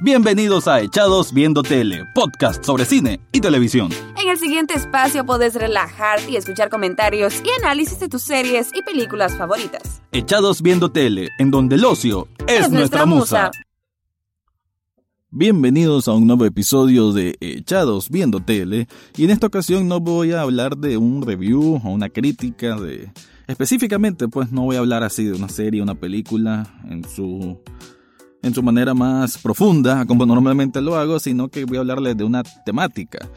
Bienvenidos a Echados Viendo Tele, podcast sobre cine y televisión. En el siguiente espacio podés relajarte y escuchar comentarios y análisis de tus series y películas favoritas. Echados Viendo Tele, en donde el ocio es, nuestra musa. Bienvenidos a un nuevo episodio de Echados Viendo Tele y en esta ocasión no voy a hablar de un review o una crítica de... Específicamente pues no voy a hablar así de una serie, una película en su en su manera más profunda, como normalmente lo hago, sino que voy a hablarles de una temática.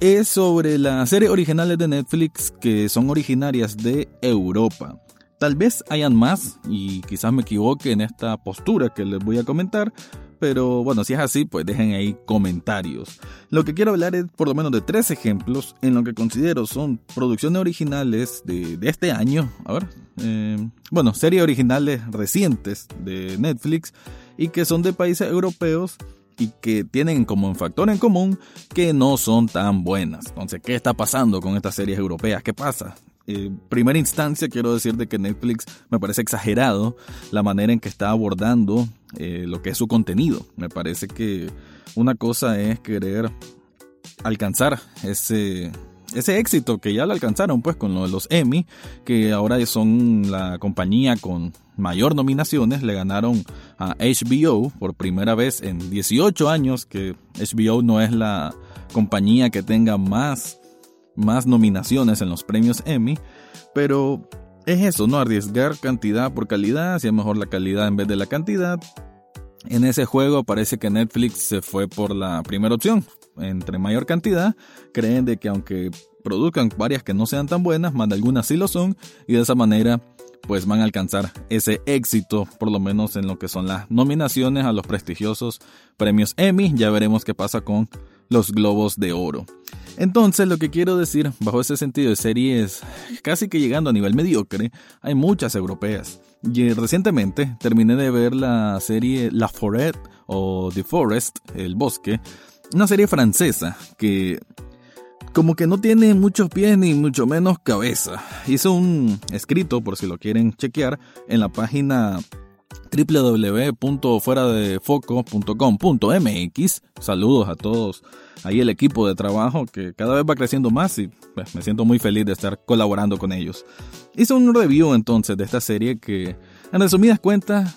Es sobre las series originales de Netflix que son originarias de Europa. Tal vez hayan más y quizás me equivoque en esta postura que les voy a comentar, pero bueno, si es así, pues dejen ahí comentarios. Lo que quiero hablar es por lo menos de tres ejemplos en lo que considero son producciones originales de, este año. A ver, eh, bueno, series originales recientes de Netflix y que son de países europeos y que tienen como un factor en común que no son tan buenas. Entonces, ¿qué está pasando con estas series europeas? ¿Qué pasa? En primera instancia quiero decir de que Netflix me parece exagerado la manera en que está abordando eh, lo que es su contenido. Me parece que una cosa es querer alcanzar ese, ese éxito que ya lo alcanzaron pues con los Emmy, que ahora son la compañía con mayor nominaciones, le ganaron a HBO por primera vez en 18 años, que HBO no es la compañía que tenga más más nominaciones en los premios Emmy, pero es eso, ¿no? Arriesgar cantidad por calidad, si es mejor la calidad en vez de la cantidad. En ese juego parece que Netflix se fue por la primera opción. Entre mayor cantidad, creen de que aunque produzcan varias que no sean tan buenas, más de algunas sí lo son, y de esa manera pues van a alcanzar ese éxito, por lo menos en lo que son las nominaciones a los prestigiosos premios Emmy. Ya veremos qué pasa con los globos de oro. Entonces, lo que quiero decir, bajo ese sentido de series casi que llegando a nivel mediocre, hay muchas europeas. Y recientemente terminé de ver la serie La Forêt o The Forest, El Bosque, una serie francesa que como que no tiene muchos pies ni mucho menos cabeza. Hizo un escrito, por si lo quieren chequear, en la página www.fueradefoco.com.mx. Saludos a todos ahí el equipo de trabajo que cada vez va creciendo más y pues, me siento muy feliz de estar colaborando con ellos. Hice un review entonces de esta serie que en resumidas cuentas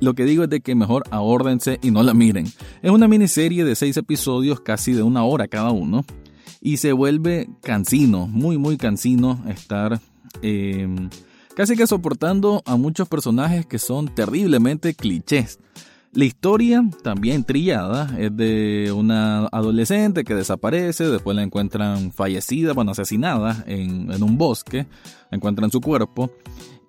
lo que digo es de que mejor ahórdense y no la miren. Es una miniserie de seis episodios casi de una hora cada uno y se vuelve cansino, muy muy cansino estar... Eh, casi que soportando a muchos personajes que son terriblemente clichés. La historia, también trillada, es de una adolescente que desaparece, después la encuentran fallecida, bueno, asesinada en un bosque, encuentran su cuerpo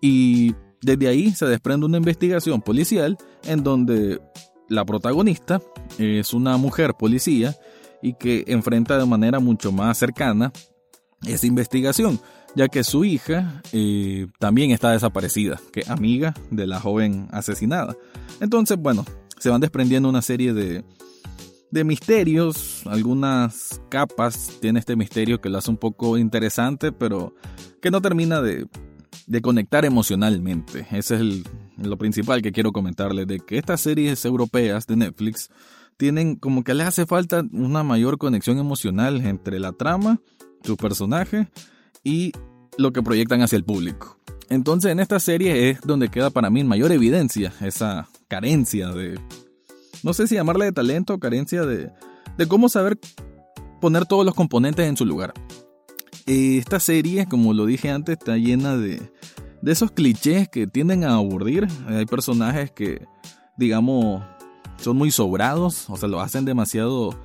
y desde ahí se desprende una investigación policial en donde la protagonista es una mujer policía y que enfrenta de manera mucho más cercana esa investigación ya que su hija eh, también está desaparecida, que amiga de la joven asesinada. Entonces, bueno, se van desprendiendo una serie de, de misterios, algunas capas tiene este misterio que lo hace un poco interesante, pero que no termina de, de conectar emocionalmente. Ese es lo principal que quiero comentarles, de que estas series europeas de Netflix tienen como que les hace falta una mayor conexión emocional entre la trama, su personaje y lo que proyectan hacia el público. Entonces en esta serie es donde queda para mí mayor evidencia esa carencia de, no sé si llamarle de talento o carencia de, de cómo saber poner todos los componentes en su lugar. Esta serie, como lo dije antes, está llena de, de esos clichés que tienden a aburrir. Hay personajes que, digamos, son muy sobrados, o sea, lo hacen demasiado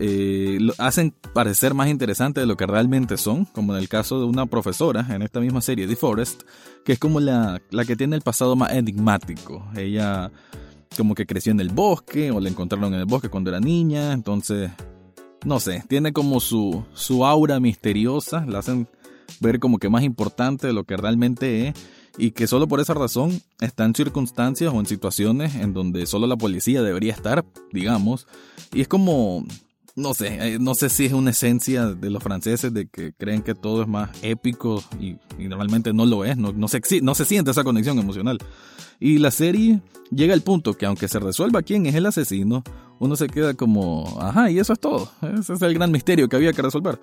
eh, lo hacen parecer más interesante de lo que realmente son, como en el caso de una profesora en esta misma serie, The Forest, que es como la, la que tiene el pasado más enigmático. Ella como que creció en el bosque o la encontraron en el bosque cuando era niña, entonces, no sé, tiene como su, su aura misteriosa, la hacen ver como que más importante de lo que realmente es y que solo por esa razón está en circunstancias o en situaciones en donde solo la policía debería estar, digamos, y es como no sé, eh, no sé si es una esencia de los franceses de que creen que todo es más épico y, normalmente no lo es, no, no, se, no se siente esa conexión emocional. Y la serie llega al punto que aunque se resuelva quién es el asesino, uno se queda como, ajá, y eso es todo. Ese es el gran misterio que había que resolver.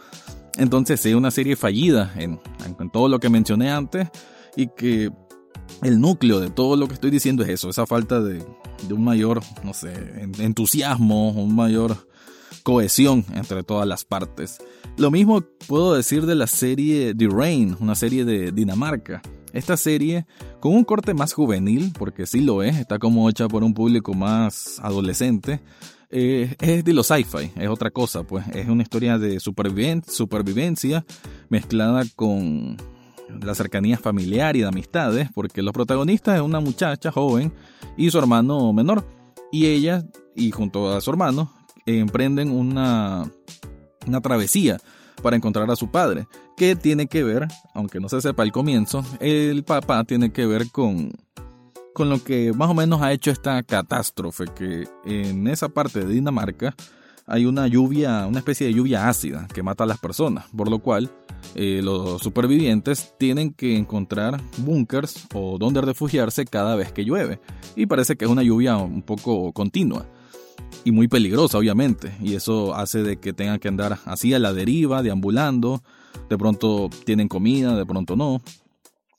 Entonces, es una serie fallida en, en todo lo que mencioné antes y que el núcleo de todo lo que estoy diciendo es eso, esa falta de, un mayor, no sé, entusiasmo, un mayor cohesión entre todas las partes. Lo mismo puedo decir de la serie The Rain, una serie de Dinamarca. Esta serie, con un corte más juvenil, porque sí lo es, está como hecha por un público más adolescente, eh, es de los sci-fi, es otra cosa, pues es una historia de supervivencia mezclada con la cercanía familiar y de amistades, porque los protagonistas es una muchacha joven y su hermano menor, y ella, y junto a su hermano, emprenden una, una travesía para encontrar a su padre, que tiene que ver, aunque no se sepa al comienzo, el papá tiene que ver con, con lo que más o menos ha hecho esta catástrofe, que en esa parte de Dinamarca hay una lluvia, una especie de lluvia ácida que mata a las personas, por lo cual eh, los supervivientes tienen que encontrar búnkers o donde refugiarse cada vez que llueve. Y parece que es una lluvia un poco continua y muy peligrosa, obviamente. Y eso hace de que tengan que andar así a la deriva, deambulando. De pronto tienen comida, de pronto no.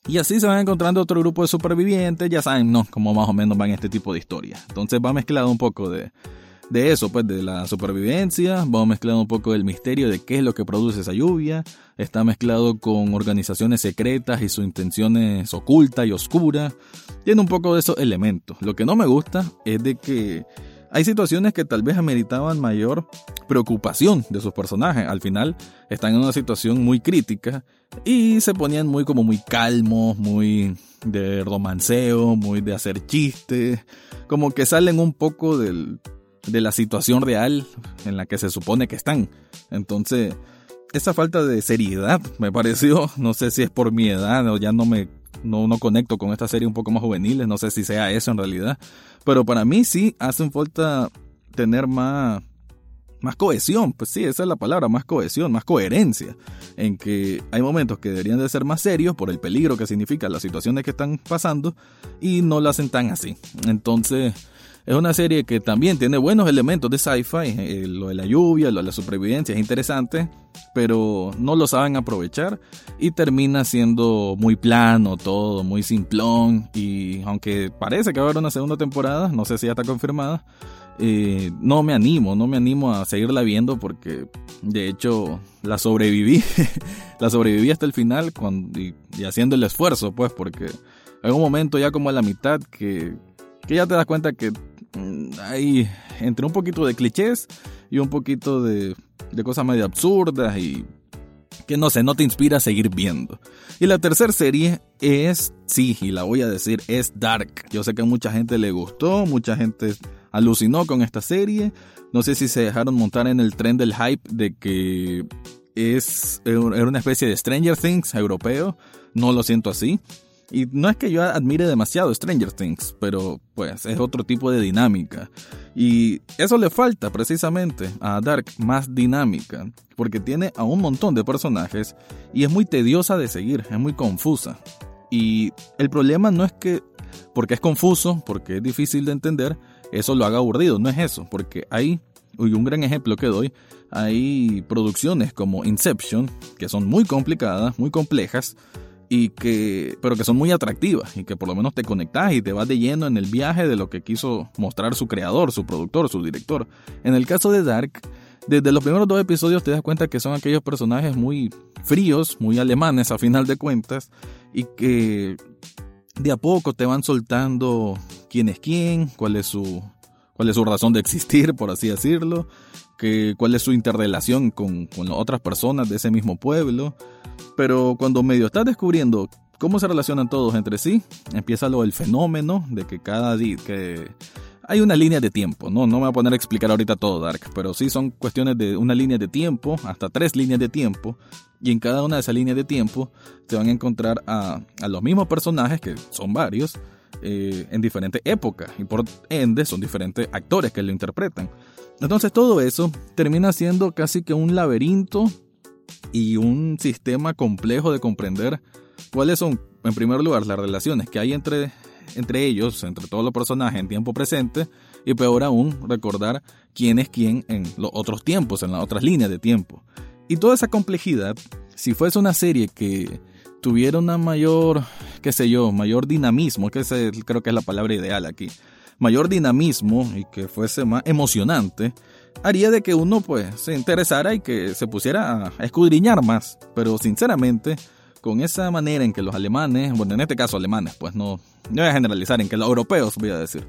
Y así se van encontrando otro grupo de supervivientes, ya saben, ¿no? Como más o menos van este tipo de historias. Entonces va mezclado un poco de, de eso, pues de la supervivencia, va mezclado un poco del misterio de qué es lo que produce esa lluvia, está mezclado con organizaciones secretas y sus intenciones ocultas y oscuras, tiene un poco de esos elementos. Lo que no me gusta es de que hay situaciones que tal vez ameritaban mayor preocupación de sus personajes. Al final están en una situación muy crítica y se ponían muy como muy calmos, muy de romanceo, muy de hacer chistes, como que salen un poco del, de la situación real en la que se supone que están. Entonces, esa falta de seriedad me pareció, no sé si es por mi edad o ya no me no, no conecto con esta serie un poco más juveniles, no sé si sea eso en realidad, pero para mí sí hace falta tener más, más cohesión, pues sí, esa es la palabra, más cohesión, más coherencia, en que hay momentos que deberían de ser más serios por el peligro que significa las situaciones que están pasando y no lo hacen tan así. Entonces, es una serie que también tiene buenos elementos de sci-fi, eh, lo de la lluvia, lo de la supervivencia es interesante, pero no lo saben aprovechar y termina siendo muy plano todo, muy simplón y aunque parece que va a haber una segunda temporada, no sé si ya está confirmada, eh, no me animo, no me animo a seguirla viendo porque de hecho la sobreviví, la sobreviví hasta el final y haciendo el esfuerzo pues porque hay un momento ya como a la mitad que que ya te das cuenta que mm, hay entre un poquito de clichés y un poquito de, de cosas medio absurdas y que no sé, no te inspira a seguir viendo. Y la tercera serie es, sí, y la voy a decir, es Dark. Yo sé que a mucha gente le gustó, mucha gente alucinó con esta serie. No sé si se dejaron montar en el tren del hype de que es era una especie de Stranger Things europeo. No lo siento así. Y no es que yo admire demasiado Stranger Things, pero pues es otro tipo de dinámica. Y eso le falta precisamente a Dark más dinámica, porque tiene a un montón de personajes y es muy tediosa de seguir, es muy confusa. Y el problema no es que porque es confuso, porque es difícil de entender, eso lo haga aburrido, no es eso, porque hay, y un gran ejemplo que doy, hay producciones como Inception, que son muy complicadas, muy complejas, y que, pero que son muy atractivas y que por lo menos te conectas y te vas de lleno en el viaje de lo que quiso mostrar su creador, su productor, su director. En el caso de Dark, desde los primeros dos episodios te das cuenta que son aquellos personajes muy fríos, muy alemanes a final de cuentas, y que de a poco te van soltando quién es quién, cuál es su, cuál es su razón de existir, por así decirlo, cuál es su interrelación con, con otras personas de ese mismo pueblo. Pero cuando medio estás descubriendo cómo se relacionan todos entre sí, empieza lo del fenómeno de que cada día, que hay una línea de tiempo, ¿no? No me voy a poner a explicar ahorita todo, Dark, pero sí son cuestiones de una línea de tiempo, hasta tres líneas de tiempo, y en cada una de esas líneas de tiempo se van a encontrar a, a los mismos personajes, que son varios, eh, en diferentes épocas, y por ende son diferentes actores que lo interpretan. Entonces todo eso termina siendo casi que un laberinto y un sistema complejo de comprender cuáles son, en primer lugar, las relaciones que hay entre, entre ellos, entre todos los personajes en tiempo presente, y peor aún recordar quién es quién en los otros tiempos, en las otras líneas de tiempo. Y toda esa complejidad, si fuese una serie que tuviera una mayor, qué sé yo, mayor dinamismo, que creo que es la palabra ideal aquí, mayor dinamismo y que fuese más emocionante, haría de que uno pues se interesara y que se pusiera a escudriñar más. Pero sinceramente, con esa manera en que los alemanes, bueno, en este caso alemanes, pues no, no voy a generalizar, en que los europeos, voy a decir,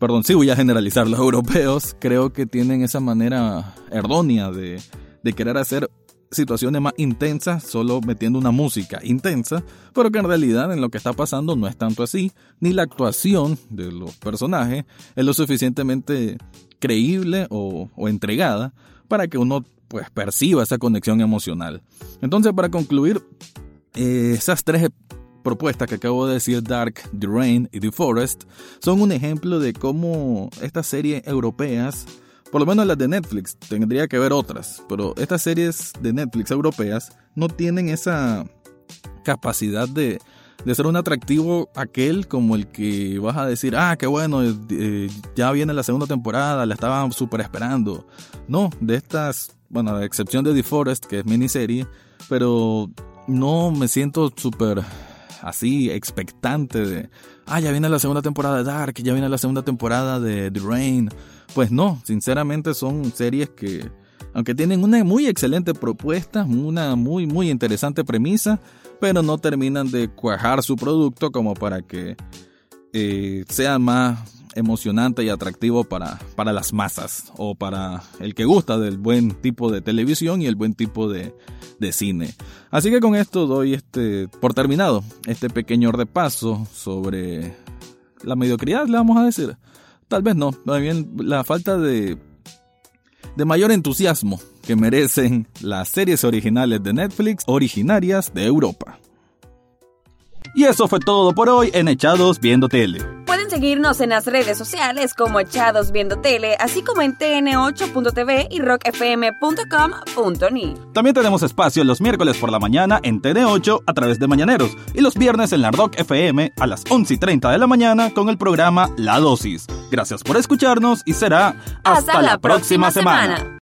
perdón, sí voy a generalizar, los europeos creo que tienen esa manera errónea de, de querer hacer situaciones más intensas solo metiendo una música intensa, pero que en realidad en lo que está pasando no es tanto así, ni la actuación de los personajes es lo suficientemente creíble o, entregada para que uno pues perciba esa conexión emocional. Entonces, para concluir, eh, esas tres propuestas que acabo de decir, Dark, The Rain y The Forest, son un ejemplo de cómo estas series europeas, por lo menos las de Netflix, tendría que ver otras, pero estas series de Netflix europeas no tienen esa capacidad de, de ser un atractivo aquel como el que vas a decir, ah, qué bueno, eh, ya viene la segunda temporada, la estaba súper esperando. No, de estas, bueno, a excepción de The Forest, que es miniserie, pero no me siento súper así expectante de, ah, ya viene la segunda temporada de Dark, ya viene la segunda temporada de The Rain. Pues no, sinceramente son series que, aunque tienen una muy excelente propuesta, una muy, muy interesante premisa, pero no terminan de cuajar su producto como para que eh, sea más emocionante y atractivo para, para las masas o para el que gusta del buen tipo de televisión y el buen tipo de, de cine. Así que con esto doy este, por terminado este pequeño repaso sobre la mediocridad, le vamos a decir. Tal vez no, más bien la falta de, de mayor entusiasmo que merecen las series originales de Netflix originarias de Europa. Y eso fue todo por hoy en Echados Viendo Tele. Pueden seguirnos en las redes sociales como Echados Viendo Tele, así como en tn8.tv y rockfm.com.ni. También tenemos espacio los miércoles por la mañana en TN8 a través de Mañaneros y los viernes en la Rock FM a las 11 y 30 de la mañana con el programa La Dosis. Gracias por escucharnos y será hasta, la, próxima, semana.